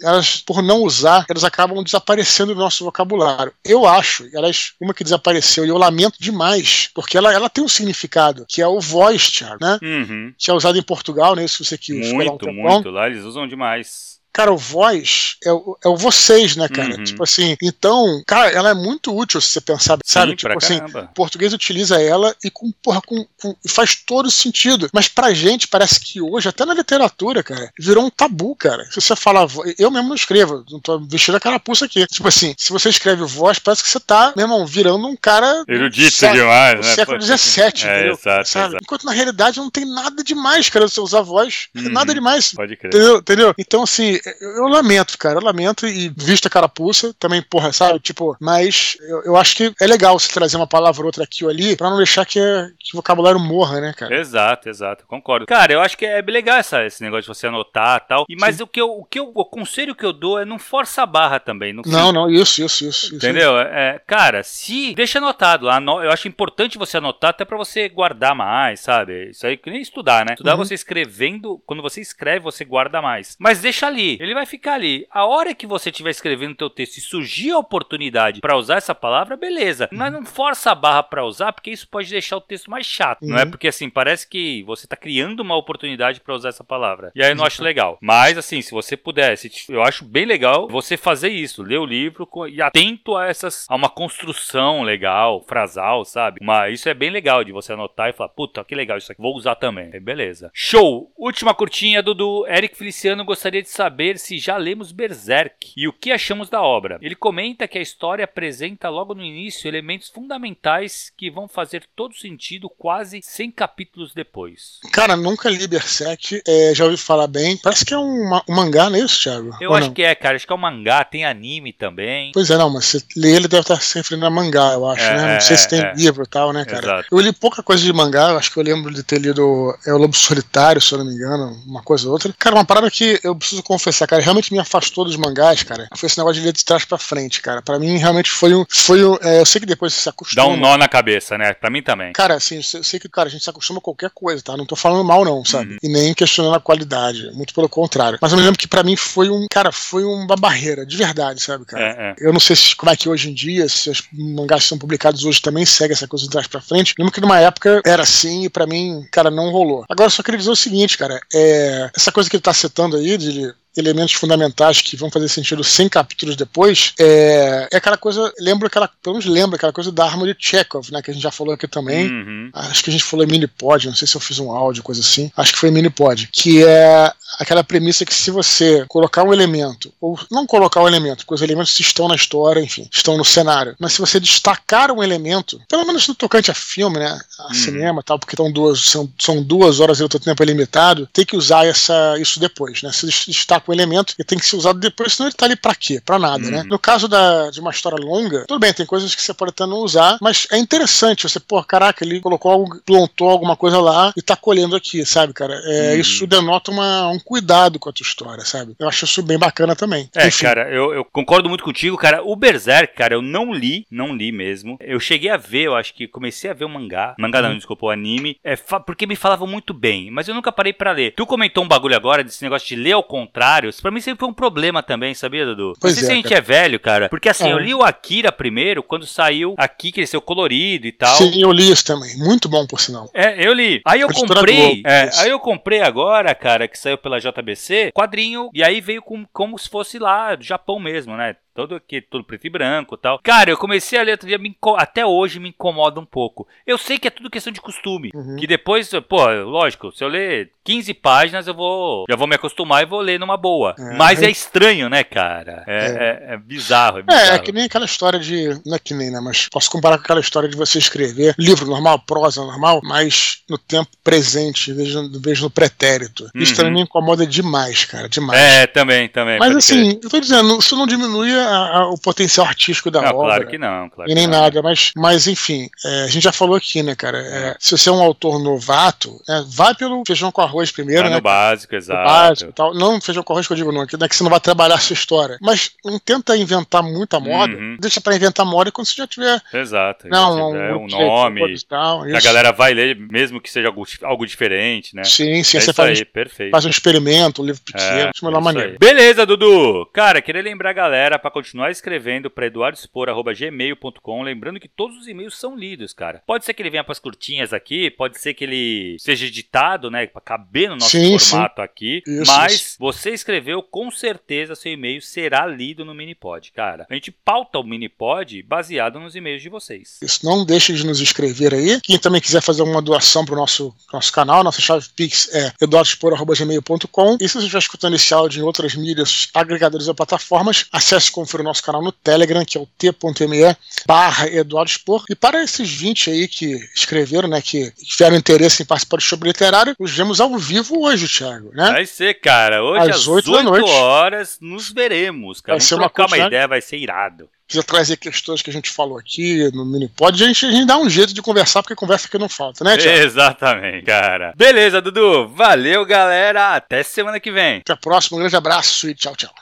elas, por não usar, elas acabam desaparecendo do nosso vocabulário. Eu acho, elas, uma que desapareceu, e eu lamento demais, porque ela, ela tem um significado, que é o voz, Thiago, né? Uhum. Que é usado em Portugal, né? Se você que Muito, um muito. Lá eles usam demais. Cara, o voz é o, é o vocês, né, cara? Uhum. Tipo assim, então, cara, ela é muito útil se você pensar, sabe? Sim, tipo assim, o português utiliza ela e com, porra, com, com, faz todo sentido. Mas pra gente, parece que hoje, até na literatura, cara, virou um tabu, cara. Se você fala, eu mesmo não escrevo, não tô vestindo a carapuça aqui. Tipo assim, se você escreve voz, parece que você tá, meu irmão, virando um cara. Erudito século, demais, né? Século XVII, é, entendeu? Exato, sabe? Exato. Enquanto na realidade não tem nada demais, cara, você usar voz. Uhum. Nada demais. Pode crer. Entendeu? entendeu? Então, assim, eu, lamento, cara, eu lamento e vista carapuça, também, porra, sabe? Tipo, mas eu, eu acho que é legal você trazer uma palavra ou outra aqui ou ali pra não deixar que, que o vocabulário morra, né, cara? Exato, exato, concordo. Cara, eu acho que é legal essa, esse negócio de você anotar e tal. E, mas o que, eu, o que eu, o conselho que eu dou é não força a barra também. Não, não, não, isso, isso, isso. Entendeu? Isso. É, cara, se. Deixa anotado. Eu acho importante você anotar até pra você guardar mais, sabe? Isso aí que nem estudar, né? Estudar uhum. você escrevendo. Quando você escreve, você guarda mais. Mas deixa ali. Ele vai ficar ali. A hora que você estiver escrevendo o teu texto e surgir a oportunidade para usar essa palavra, beleza. Mas não força a barra para usar, porque isso pode deixar o texto mais chato. Uhum. Não é uhum. porque assim, parece que você tá criando uma oportunidade para usar essa palavra. E aí eu não acho legal. Mas assim, se você puder, se, eu acho bem legal você fazer isso, ler o livro e atento a essas a uma construção legal, frasal, sabe? Uma, isso é bem legal de você anotar e falar, puta, que legal isso aqui, vou usar também. Aí, beleza. Show! Última curtinha, Dudu. Eric Feliciano gostaria de saber se já lemos Berserk e o que achamos da obra. Ele comenta que a história apresenta logo no início elementos fundamentais que vão fazer todo sentido quase 100 capítulos depois. Cara, nunca li Berserk, é, já ouvi falar bem. Parece que é um, um mangá, não é isso, Thiago? Eu Ou acho não? que é, cara. Acho que é um mangá, tem anime também. Pois é, não, mas você lê ele deve estar se referindo a mangá, eu acho, é, né? Não sei se tem é, livro e tal, né, cara? Exato. Eu li pouca coisa de mangá, acho que eu lembro de ter lido É o Lobo Solitário, se eu não me engano, uma coisa ou outra. Cara, uma parada que eu preciso confessar, cara, realmente me afastou dos mangás, cara. Foi esse negócio de ler de trás pra frente, cara. Pra mim, realmente foi um. Foi um é, eu sei que depois você se acostuma. Dá um nó na cabeça, né? Pra mim também. Cara, assim, eu sei que, cara, a gente se acostuma a qualquer coisa, tá? Não tô falando mal, não, sabe? Uhum. E nem questionando a qualidade. Muito pelo contrário. Mas eu me lembro que pra mim foi um. Cara, foi uma barreira, de verdade, sabe, cara? É, é. Eu não sei se, como é que hoje em dia, se os mangás são publicados hoje também segue essa coisa de trás pra frente. Lembro que numa época era assim e pra mim, cara, não rolou. Agora eu só queria dizer o seguinte, cara. É, essa coisa que ele tá citando aí, de elementos fundamentais que vão fazer sentido 100 capítulos depois, é, é aquela coisa, lembra aquela, pelo menos lembra aquela coisa da arma de Chekhov, né, que a gente já falou aqui também. Uhum. Acho que a gente falou em Minipod, não sei se eu fiz um áudio, coisa assim. Acho que foi Minipod, que é aquela premissa que se você colocar um elemento, ou não colocar um elemento, porque os elementos estão na história, enfim, estão no cenário, mas se você destacar um elemento, pelo menos no tocante a filme, né, a uhum. cinema tal, porque estão duas, são, são duas horas e o tempo é limitado, tem que usar essa, isso depois, né, se destaca com um elemento e tem que ser usado depois, senão ele tá ali pra quê? Pra nada, né? uhum. né? No caso da, de uma história longa, tudo bem, tem coisas que você pode até não usar, mas é interessante você, pô, caraca, ele colocou algo, plantou alguma coisa lá e tá colhendo aqui, sabe, cara? É, uhum. Isso denota uma, um cuidado com a tua história, sabe? Eu acho isso bem bacana também. É, Enfim. cara, eu, eu concordo muito contigo, cara. O Berserk, cara, eu não li, não li mesmo. Eu cheguei a ver, eu acho que comecei a ver o mangá. Mangá não, uhum. desculpa, o anime. É, porque me falavam muito bem, mas eu nunca parei para ler. Tu comentou um bagulho agora desse negócio de ler ao contrário isso pra mim sempre foi um problema também, sabia, Dudu? Pois não sei é, se a gente cara. é velho, cara. Porque assim, é. eu li o Akira primeiro, quando saiu aqui, que ele saiu colorido e tal. Sim, eu li isso também. Muito bom, por sinal. É, eu li. Aí eu comprei. É, aí eu comprei agora, cara, que saiu pela JBC, quadrinho, e aí veio com, como se fosse lá do Japão mesmo, né? Todo aqui, todo preto e branco tal. Cara, eu comecei a ler outro dia, até hoje me incomoda um pouco. Eu sei que é tudo questão de costume. Uhum. Que depois, pô, lógico, se eu ler 15 páginas, eu vou. Já vou me acostumar e vou ler numa boa. É. Mas é estranho, né, cara? É, é. é, é bizarro, é bizarro. É, é que nem aquela história de. Não é que nem, né? Mas posso comparar com aquela história de você escrever livro normal, prosa normal, mas no tempo presente, em vez, no pretérito. Uhum. Isso também me incomoda demais, cara. Demais. É, também, também. Mas assim, eu tô dizendo, isso não diminui a, a, o potencial artístico da não, obra. Claro que não, claro. E nem nada, mas, mas enfim, é, a gente já falou aqui, né, cara? É, se você é um autor novato, é, vai pelo feijão com arroz primeiro, vai né? No básico, exato. No básico tal. Não feijão com arroz que eu digo, não, é que você não vai trabalhar a sua história. Mas não tenta inventar muita moda, uhum. deixa pra inventar moda quando você já tiver. Exato. Não, um, um nome. Tal, que a galera vai ler, mesmo que seja algo, algo diferente, né? Sim, sim. É você faz, aí, perfeito. faz um experimento, um livro pequeno, é, é maneira. Beleza, Dudu! Cara, queria lembrar a galera pra continuar escrevendo para eduardospor.gmail.com. Lembrando que todos os e-mails são lidos, cara. Pode ser que ele venha para as curtinhas aqui, pode ser que ele seja editado, né, para caber no nosso sim, formato sim. aqui. Isso, mas isso. você escreveu, com certeza seu e-mail será lido no Minipod, cara. A gente pauta o Minipod baseado nos e-mails de vocês. Isso, não deixe de nos escrever aí. Quem também quiser fazer uma doação para o nosso, nosso canal, nossa chave Pix é eduardospor.gmail.com. E se você estiver escutando esse áudio em outras mídias, agregadores ou plataformas, acesse com confira o nosso canal no Telegram, que é o t.me barra Eduardo Spor. E para esses 20 aí que escreveram, né, que tiveram interesse em participar do show literário, nos vemos ao vivo hoje, Thiago, né? Vai ser, cara. Hoje às, às 8, 8 da noite. horas nos veremos, cara. Vai Vamos ser uma, trocar uma ideia, vai ser irado quiser trazer questões que a gente falou aqui no Minipod, a gente, a gente dá um jeito de conversar, porque conversa que não falta, né, Tiago? Exatamente, cara. Beleza, Dudu. Valeu, galera. Até semana que vem. Até a próxima. Um grande abraço e tchau, tchau.